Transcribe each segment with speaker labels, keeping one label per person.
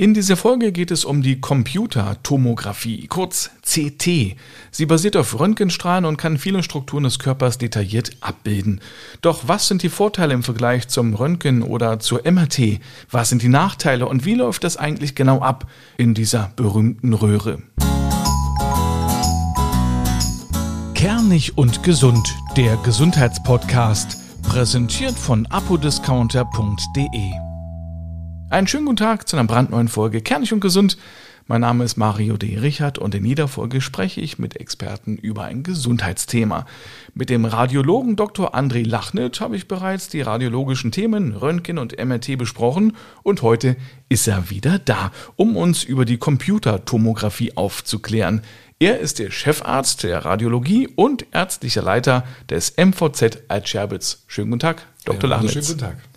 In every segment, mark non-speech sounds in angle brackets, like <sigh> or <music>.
Speaker 1: In dieser Folge geht es um die Computertomographie, kurz CT. Sie basiert auf Röntgenstrahlen und kann viele Strukturen des Körpers detailliert abbilden. Doch was sind die Vorteile im Vergleich zum Röntgen oder zur MRT? Was sind die Nachteile und wie läuft das eigentlich genau ab in dieser berühmten Röhre? Kernig und gesund, der Gesundheitspodcast, präsentiert von apodiscounter.de. Einen schönen guten Tag zu einer brandneuen Folge Kernig und Gesund. Mein Name ist Mario D. Richard und in jeder Folge spreche ich mit Experten über ein Gesundheitsthema. Mit dem Radiologen Dr. André Lachnit habe ich bereits die radiologischen Themen Röntgen und MRT besprochen und heute ist er wieder da, um uns über die Computertomographie aufzuklären. Er ist der Chefarzt der Radiologie und ärztlicher Leiter des MVZ Altscherbitz. Schönen guten Tag, Dr. Ja, Lachnitz. Schönen guten Tag.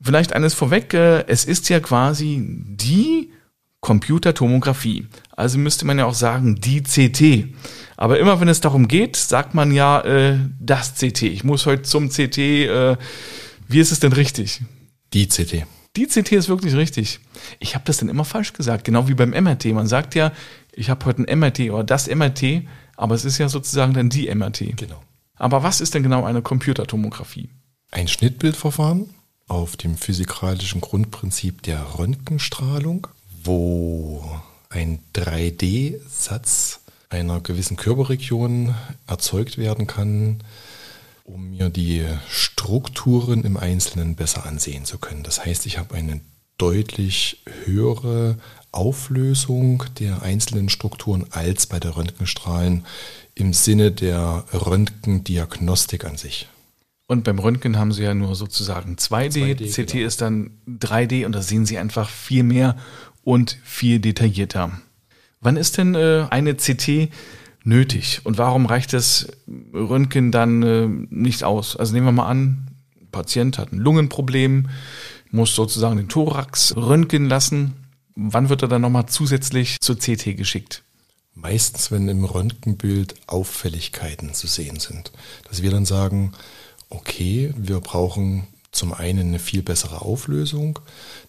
Speaker 1: Vielleicht eines vorweg, äh, es ist ja quasi die Computertomographie. Also müsste man ja auch sagen, die CT. Aber immer wenn es darum geht, sagt man ja äh, das CT. Ich muss heute zum CT. Äh, wie ist es denn richtig?
Speaker 2: Die CT.
Speaker 1: Die CT ist wirklich richtig. Ich habe das dann immer falsch gesagt, genau wie beim MRT. Man sagt ja, ich habe heute ein MRT oder das MRT, aber es ist ja sozusagen dann die MRT.
Speaker 2: Genau.
Speaker 1: Aber was ist denn genau eine Computertomographie?
Speaker 2: Ein Schnittbildverfahren auf dem physikalischen Grundprinzip der Röntgenstrahlung, wo ein 3D-Satz einer gewissen Körperregion erzeugt werden kann, um mir die Strukturen im Einzelnen besser ansehen zu können. Das heißt, ich habe eine deutlich höhere Auflösung der einzelnen Strukturen als bei der Röntgenstrahlen im Sinne der Röntgendiagnostik an sich.
Speaker 1: Und beim Röntgen haben Sie ja nur sozusagen 2D, 2D CT genau. ist dann 3D und da sehen Sie einfach viel mehr und viel detaillierter. Wann ist denn äh, eine CT nötig und warum reicht das Röntgen dann äh, nicht aus? Also nehmen wir mal an, ein Patient hat ein Lungenproblem, muss sozusagen den Thorax röntgen lassen. Wann wird er dann nochmal zusätzlich zur CT geschickt?
Speaker 2: Meistens, wenn im Röntgenbild Auffälligkeiten zu sehen sind. Dass wir dann sagen, okay, wir brauchen zum einen eine viel bessere Auflösung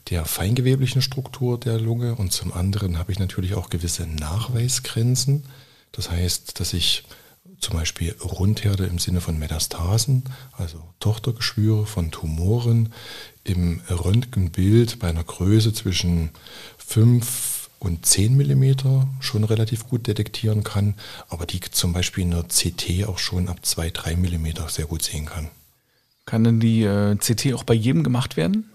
Speaker 2: der feingeweblichen Struktur der Lunge und zum anderen habe ich natürlich auch gewisse Nachweisgrenzen. Das heißt, dass ich zum Beispiel Rundherde im Sinne von Metastasen, also Tochtergeschwüre von Tumoren im Röntgenbild bei einer Größe zwischen 5 und 10 mm schon relativ gut detektieren kann, aber die zum Beispiel in der CT auch schon ab 2, 3 mm sehr gut sehen kann.
Speaker 1: Kann denn die äh, CT auch bei jedem gemacht werden?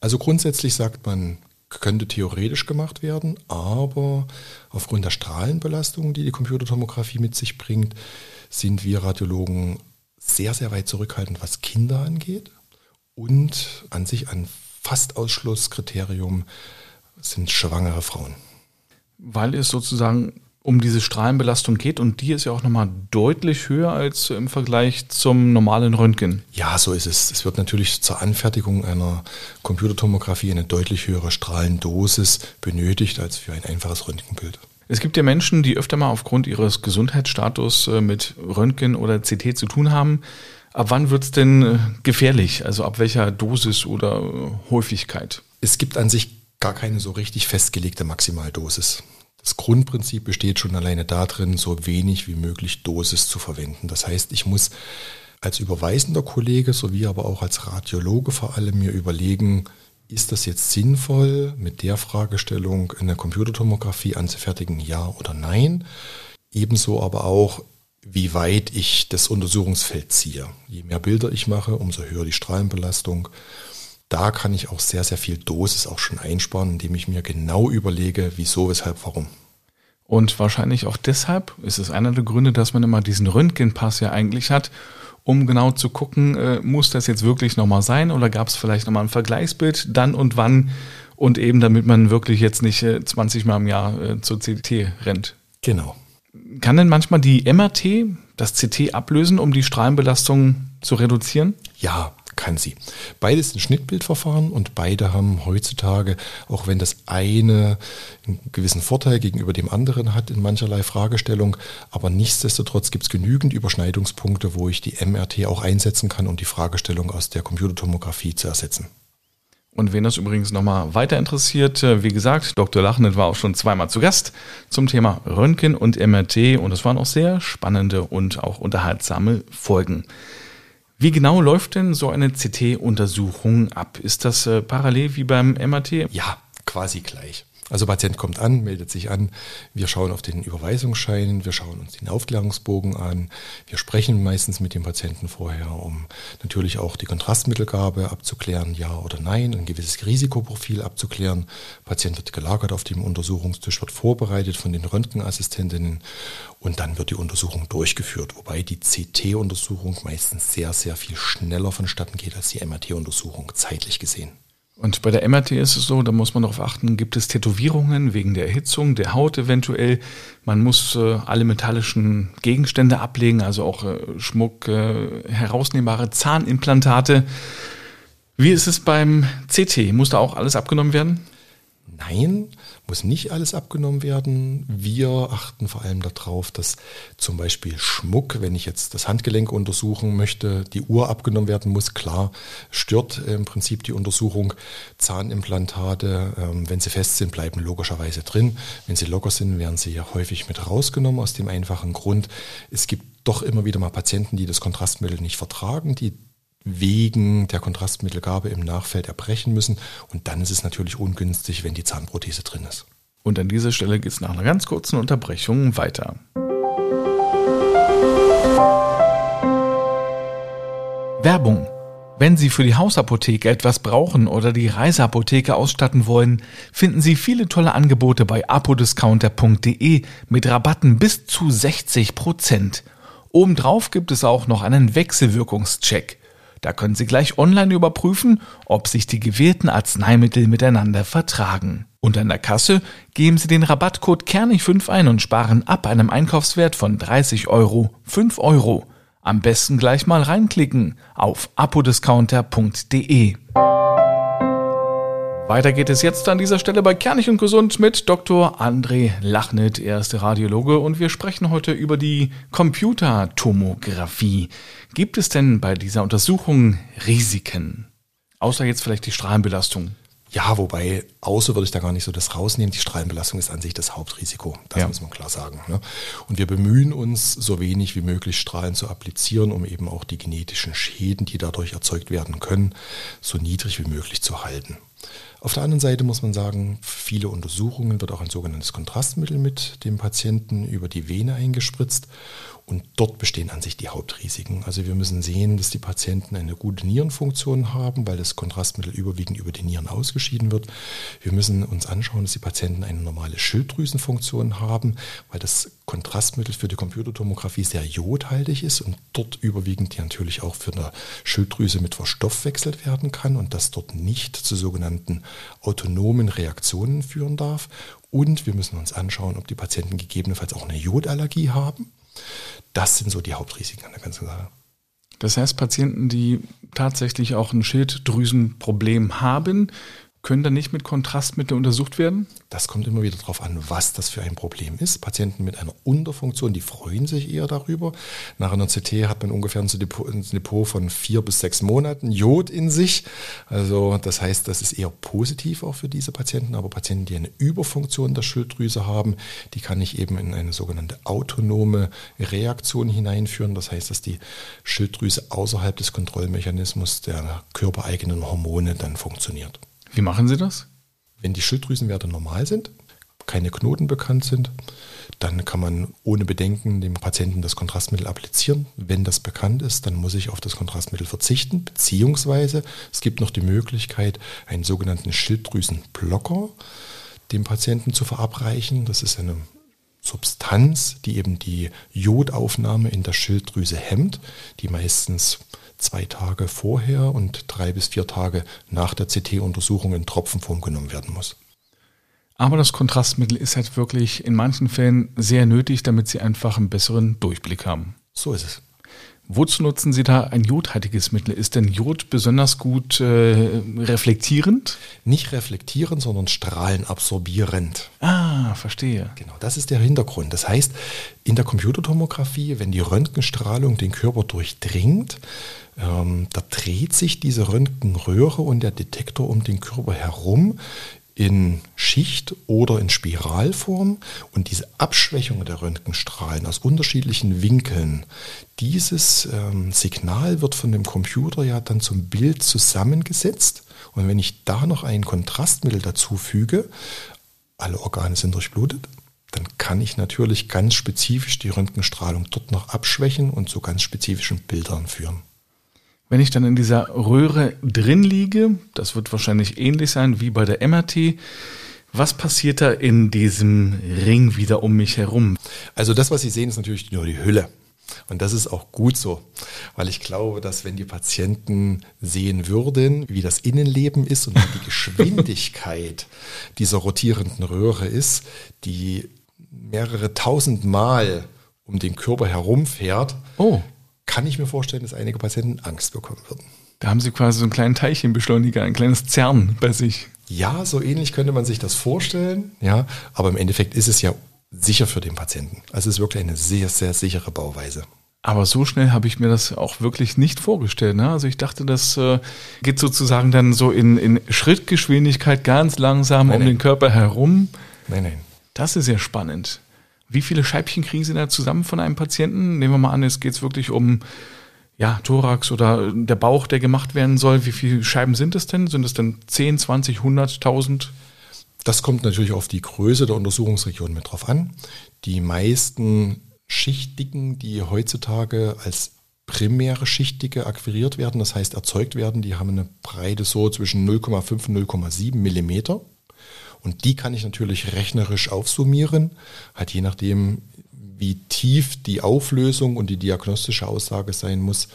Speaker 2: Also grundsätzlich sagt man, könnte theoretisch gemacht werden, aber aufgrund der Strahlenbelastung, die die Computertomographie mit sich bringt, sind wir Radiologen sehr, sehr weit zurückhaltend, was Kinder angeht. Und an sich ein fast Ausschlusskriterium sind schwangere Frauen.
Speaker 1: Weil es sozusagen um diese Strahlenbelastung geht und die ist ja auch nochmal deutlich höher als im Vergleich zum normalen Röntgen.
Speaker 2: Ja, so ist es. Es wird natürlich zur Anfertigung einer Computertomographie eine deutlich höhere Strahlendosis benötigt als für ein einfaches Röntgenbild.
Speaker 1: Es gibt ja Menschen, die öfter mal aufgrund ihres Gesundheitsstatus äh, mit Röntgen oder CT zu tun haben. Ab wann wird es denn äh, gefährlich? Also ab welcher Dosis oder äh, Häufigkeit?
Speaker 2: Es gibt an sich gar keine so richtig festgelegte Maximaldosis. Das Grundprinzip besteht schon alleine darin, so wenig wie möglich Dosis zu verwenden. Das heißt, ich muss als überweisender Kollege sowie aber auch als Radiologe vor allem mir überlegen, ist das jetzt sinnvoll, mit der Fragestellung in der Computertomographie anzufertigen, ja oder nein? Ebenso aber auch, wie weit ich das Untersuchungsfeld ziehe. Je mehr Bilder ich mache, umso höher die Strahlenbelastung. Da kann ich auch sehr, sehr viel Dosis auch schon einsparen, indem ich mir genau überlege, wieso, weshalb, warum.
Speaker 1: Und wahrscheinlich auch deshalb ist es einer der Gründe, dass man immer diesen Röntgenpass ja eigentlich hat, um genau zu gucken, äh, muss das jetzt wirklich nochmal sein oder gab es vielleicht nochmal ein Vergleichsbild dann und wann und eben damit man wirklich jetzt nicht äh, 20 Mal im Jahr äh, zur CT rennt.
Speaker 2: Genau.
Speaker 1: Kann denn manchmal die MRT das CT ablösen, um die Strahlenbelastung zu reduzieren?
Speaker 2: Ja, kann sie. Beides sind Schnittbildverfahren und beide haben heutzutage, auch wenn das eine einen gewissen Vorteil gegenüber dem anderen hat in mancherlei Fragestellung, aber nichtsdestotrotz gibt es genügend Überschneidungspunkte, wo ich die MRT auch einsetzen kann, um die Fragestellung aus der Computertomographie zu ersetzen.
Speaker 1: Und wen das übrigens nochmal weiter interessiert, äh, wie gesagt, Dr. Lachnet war auch schon zweimal zu Gast zum Thema Röntgen und MRT und es waren auch sehr spannende und auch unterhaltsame Folgen. Wie genau läuft denn so eine CT-Untersuchung ab? Ist das äh, parallel wie beim MRT?
Speaker 2: Ja, quasi gleich. Also Patient kommt an, meldet sich an, wir schauen auf den Überweisungsschein, wir schauen uns den Aufklärungsbogen an, wir sprechen meistens mit dem Patienten vorher, um natürlich auch die Kontrastmittelgabe abzuklären, ja oder nein, ein gewisses Risikoprofil abzuklären. Patient wird gelagert auf dem Untersuchungstisch, wird vorbereitet von den Röntgenassistentinnen und dann wird die Untersuchung durchgeführt, wobei die CT-Untersuchung meistens sehr, sehr viel schneller vonstatten geht als die MRT-Untersuchung, zeitlich gesehen.
Speaker 1: Und bei der MRT ist es so, da muss man darauf achten, gibt es Tätowierungen wegen der Erhitzung der Haut eventuell. Man muss äh, alle metallischen Gegenstände ablegen, also auch äh, Schmuck, äh, herausnehmbare Zahnimplantate. Wie ist es beim CT? Muss da auch alles abgenommen werden?
Speaker 2: Nein, muss nicht alles abgenommen werden. Wir achten vor allem darauf, dass zum Beispiel Schmuck, wenn ich jetzt das Handgelenk untersuchen möchte, die Uhr abgenommen werden muss. Klar, stört im Prinzip die Untersuchung. Zahnimplantate, ähm, wenn sie fest sind, bleiben logischerweise drin. Wenn sie locker sind, werden sie ja häufig mit rausgenommen, aus dem einfachen Grund, es gibt doch immer wieder mal Patienten, die das Kontrastmittel nicht vertragen, die wegen der Kontrastmittelgabe im Nachfeld erbrechen müssen. Und dann ist es natürlich ungünstig, wenn die Zahnprothese drin ist.
Speaker 1: Und an dieser Stelle geht es nach einer ganz kurzen Unterbrechung weiter. Werbung. Wenn Sie für die Hausapotheke etwas brauchen oder die Reiseapotheke ausstatten wollen, finden Sie viele tolle Angebote bei apodiscounter.de mit Rabatten bis zu 60 Prozent. Obendrauf gibt es auch noch einen Wechselwirkungscheck. Da können Sie gleich online überprüfen, ob sich die gewählten Arzneimittel miteinander vertragen. Und an der Kasse geben Sie den Rabattcode Kernig5 ein und sparen ab einem Einkaufswert von 30 Euro 5 Euro. Am besten gleich mal reinklicken auf apodiscounter.de. Weiter geht es jetzt an dieser Stelle bei Kernig und Gesund mit Dr. André Lachnet. Er ist Radiologe und wir sprechen heute über die Computertomographie. Gibt es denn bei dieser Untersuchung Risiken? Außer jetzt vielleicht die Strahlenbelastung.
Speaker 2: Ja, wobei, außer würde ich da gar nicht so das rausnehmen. Die Strahlenbelastung ist an sich das Hauptrisiko. Das ja. muss man klar sagen. Ne? Und wir bemühen uns, so wenig wie möglich Strahlen zu applizieren, um eben auch die genetischen Schäden, die dadurch erzeugt werden können, so niedrig wie möglich zu halten. Auf der anderen Seite muss man sagen, viele Untersuchungen wird auch ein sogenanntes Kontrastmittel mit dem Patienten über die Vene eingespritzt und dort bestehen an sich die Hauptrisiken. Also wir müssen sehen, dass die Patienten eine gute Nierenfunktion haben, weil das Kontrastmittel überwiegend über die Nieren ausgeschieden wird. Wir müssen uns anschauen, dass die Patienten eine normale Schilddrüsenfunktion haben, weil das Kontrastmittel für die Computertomographie sehr jodhaltig ist und dort überwiegend natürlich auch für eine Schilddrüse mit verstoffwechselt werden kann und das dort nicht zu sogenannten autonomen Reaktionen führen darf. Und wir müssen uns anschauen, ob die Patienten gegebenenfalls auch eine Jodallergie haben. Das sind so die Hauptrisiken an der ganzen Sache.
Speaker 1: Das heißt, Patienten, die tatsächlich auch ein Schilddrüsenproblem haben, können dann nicht mit Kontrastmittel untersucht werden?
Speaker 2: Das kommt immer wieder darauf an, was das für ein Problem ist. Patienten mit einer Unterfunktion, die freuen sich eher darüber. Nach einer CT hat man ungefähr ein Depot von vier bis sechs Monaten Jod in sich. Also das heißt, das ist eher positiv auch für diese Patienten. Aber Patienten, die eine Überfunktion der Schilddrüse haben, die kann ich eben in eine sogenannte autonome Reaktion hineinführen. Das heißt, dass die Schilddrüse außerhalb des Kontrollmechanismus der körpereigenen Hormone dann funktioniert.
Speaker 1: Wie machen Sie das?
Speaker 2: Wenn die Schilddrüsenwerte normal sind, keine Knoten bekannt sind, dann kann man ohne Bedenken dem Patienten das Kontrastmittel applizieren. Wenn das bekannt ist, dann muss ich auf das Kontrastmittel verzichten, beziehungsweise es gibt noch die Möglichkeit, einen sogenannten Schilddrüsenblocker dem Patienten zu verabreichen. Das ist eine Substanz, die eben die Jodaufnahme in der Schilddrüse hemmt, die meistens zwei Tage vorher und drei bis vier Tage nach der CT-Untersuchung in Tropfenform genommen werden muss.
Speaker 1: Aber das Kontrastmittel ist halt wirklich in manchen Fällen sehr nötig, damit Sie einfach einen besseren Durchblick haben.
Speaker 2: So ist es.
Speaker 1: Wozu nutzen Sie da ein jodhaltiges Mittel? Ist denn Jod besonders gut äh, reflektierend?
Speaker 2: Nicht reflektierend, sondern strahlenabsorbierend.
Speaker 1: Ah, verstehe.
Speaker 2: Genau, das ist der Hintergrund. Das heißt, in der Computertomographie, wenn die Röntgenstrahlung den Körper durchdringt, ähm, da dreht sich diese Röntgenröhre und der Detektor um den Körper herum in Schicht oder in Spiralform und diese Abschwächung der Röntgenstrahlen aus unterschiedlichen Winkeln, dieses ähm, Signal wird von dem Computer ja dann zum Bild zusammengesetzt und wenn ich da noch ein Kontrastmittel dazu füge, alle Organe sind durchblutet, dann kann ich natürlich ganz spezifisch die Röntgenstrahlung dort noch abschwächen und zu ganz spezifischen Bildern führen.
Speaker 1: Wenn ich dann in dieser Röhre drin liege, das wird wahrscheinlich ähnlich sein wie bei der MRT, was passiert da in diesem Ring wieder um mich herum?
Speaker 2: Also das, was Sie sehen, ist natürlich nur die Hülle. Und das ist auch gut so, weil ich glaube, dass wenn die Patienten sehen würden, wie das Innenleben ist und wie die <laughs> Geschwindigkeit dieser rotierenden Röhre ist, die mehrere tausend Mal um den Körper herumfährt,
Speaker 1: oh
Speaker 2: kann ich mir vorstellen, dass einige Patienten Angst bekommen würden.
Speaker 1: Da haben Sie quasi so einen kleinen Teilchenbeschleuniger, ein kleines CERN bei sich.
Speaker 2: Ja, so ähnlich könnte man sich das vorstellen. Ja, aber im Endeffekt ist es ja sicher für den Patienten. Also es ist wirklich eine sehr, sehr sichere Bauweise.
Speaker 1: Aber so schnell habe ich mir das auch wirklich nicht vorgestellt. Ne? Also ich dachte, das äh, geht sozusagen dann so in, in Schrittgeschwindigkeit ganz langsam nein, um nein. den Körper herum.
Speaker 2: Nein, nein.
Speaker 1: Das ist ja spannend. Wie viele Scheibchen kriegen Sie da zusammen von einem Patienten? Nehmen wir mal an, es geht wirklich um ja, Thorax oder der Bauch, der gemacht werden soll. Wie viele Scheiben sind es denn? Sind es denn 10, 20, 100, 1000?
Speaker 2: Das kommt natürlich auf die Größe der Untersuchungsregion mit drauf an. Die meisten Schichtdicken, die heutzutage als primäre Schichtdicke akquiriert werden, das heißt erzeugt werden, die haben eine Breite so zwischen 0,5 und 0,7 Millimeter. Und die kann ich natürlich rechnerisch aufsummieren, halt je nachdem, wie tief die Auflösung und die diagnostische Aussage sein muss.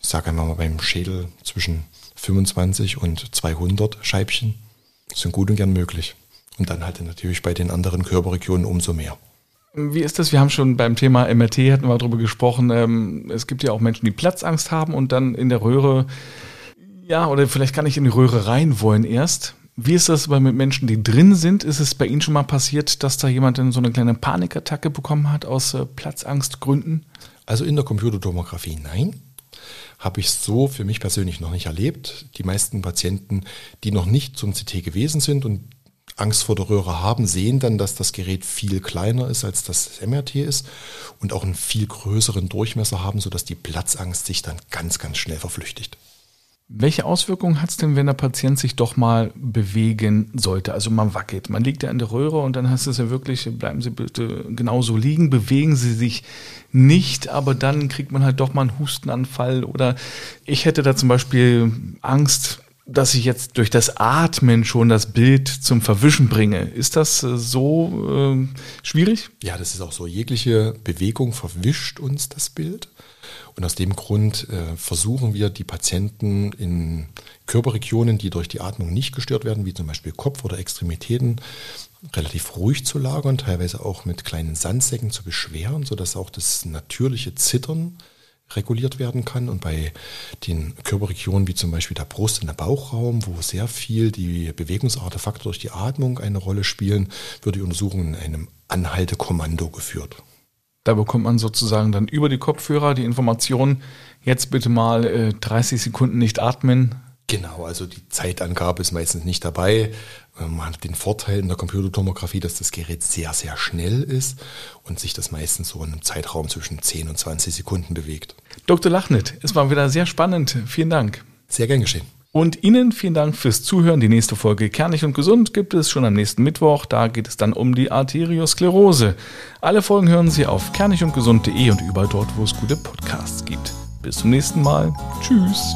Speaker 2: Ich sage einmal mal beim Schädel zwischen 25 und 200 Scheibchen sind gut und gern möglich. Und dann halt natürlich bei den anderen Körperregionen umso mehr.
Speaker 1: Wie ist das? Wir haben schon beim Thema MRT hatten wir darüber gesprochen. Ähm, es gibt ja auch Menschen, die Platzangst haben und dann in der Röhre, ja, oder vielleicht gar nicht in die Röhre rein wollen erst. Wie ist das bei mit Menschen, die drin sind? Ist es bei Ihnen schon mal passiert, dass da jemand dann so eine kleine Panikattacke bekommen hat aus äh, Platzangstgründen?
Speaker 2: Also in der Computertomographie nein. Habe ich so für mich persönlich noch nicht erlebt. Die meisten Patienten, die noch nicht zum CT gewesen sind und Angst vor der Röhre haben, sehen dann, dass das Gerät viel kleiner ist, als das MRT ist und auch einen viel größeren Durchmesser haben, sodass die Platzangst sich dann ganz, ganz schnell verflüchtigt.
Speaker 1: Welche Auswirkungen hat es denn, wenn der Patient sich doch mal bewegen sollte? Also man wackelt, man liegt ja in der Röhre und dann heißt es ja wirklich, bleiben Sie bitte genauso liegen, bewegen Sie sich nicht, aber dann kriegt man halt doch mal einen Hustenanfall oder ich hätte da zum Beispiel Angst, dass ich jetzt durch das Atmen schon das Bild zum Verwischen bringe. Ist das äh, so äh, schwierig?
Speaker 2: Ja, das ist auch so. Jegliche Bewegung verwischt uns das Bild. Und aus dem Grund äh, versuchen wir, die Patienten in Körperregionen, die durch die Atmung nicht gestört werden, wie zum Beispiel Kopf oder Extremitäten, relativ ruhig zu lagern, teilweise auch mit kleinen Sandsäcken zu beschweren, sodass auch das natürliche Zittern reguliert werden kann. Und bei den Körperregionen wie zum Beispiel der Brust und der Bauchraum, wo sehr viel die Bewegungsartefakte durch die Atmung eine Rolle spielen, wird die Untersuchung in einem Anhaltekommando geführt.
Speaker 1: Da bekommt man sozusagen dann über die Kopfhörer die Information, jetzt bitte mal äh, 30 Sekunden nicht atmen.
Speaker 2: Genau, also die Zeitangabe ist meistens nicht dabei. Ähm, man hat den Vorteil in der Computertomographie, dass das Gerät sehr, sehr schnell ist und sich das meistens so in einem Zeitraum zwischen 10 und 20 Sekunden bewegt.
Speaker 1: Dr. Lachnet, es war wieder sehr spannend. Vielen Dank.
Speaker 2: Sehr gern geschehen.
Speaker 1: Und Ihnen vielen Dank fürs Zuhören. Die nächste Folge Kernig und Gesund gibt es schon am nächsten Mittwoch. Da geht es dann um die Arteriosklerose. Alle Folgen hören Sie auf kernigundgesund.de und überall dort, wo es gute Podcasts gibt. Bis zum nächsten Mal. Tschüss.